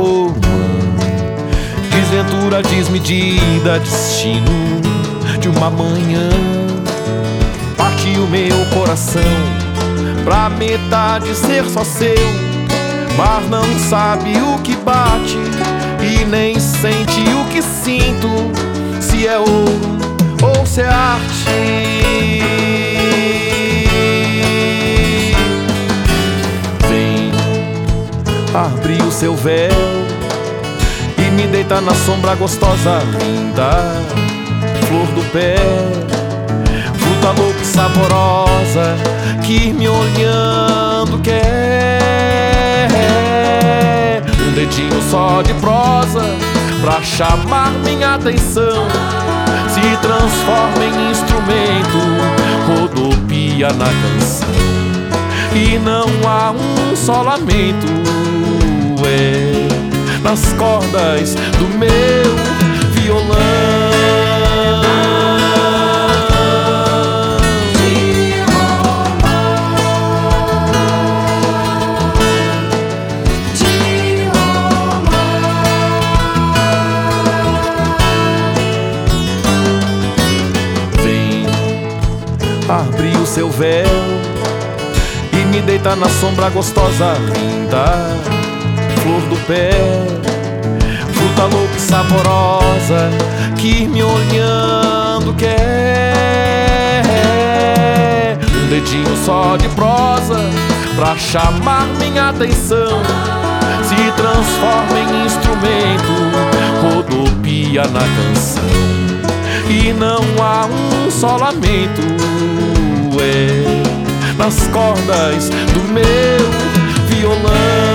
terror. Desventura desmedida, destino de uma manhã. Partiu meu coração pra metade ser só seu, mas não sabe o que bate e nem sente o que sinto. Se é ouro ou se é arte. Abre o seu véu e me deita na sombra gostosa, linda, flor do pé, fruta louca e saborosa que me olhando quer. Um dedinho só de prosa pra chamar minha atenção. Se transforma em instrumento, rodopia na canção. E não há um só lamento, é nas cordas do meu violão. Abre o seu véu e me deita na sombra gostosa, linda, pé, fruta louca e saborosa que me olhando quer. Um dedinho só de prosa pra chamar minha atenção. Se transforma em instrumento, rodopia na canção. E não há um só lamento, é nas cordas do meu violão.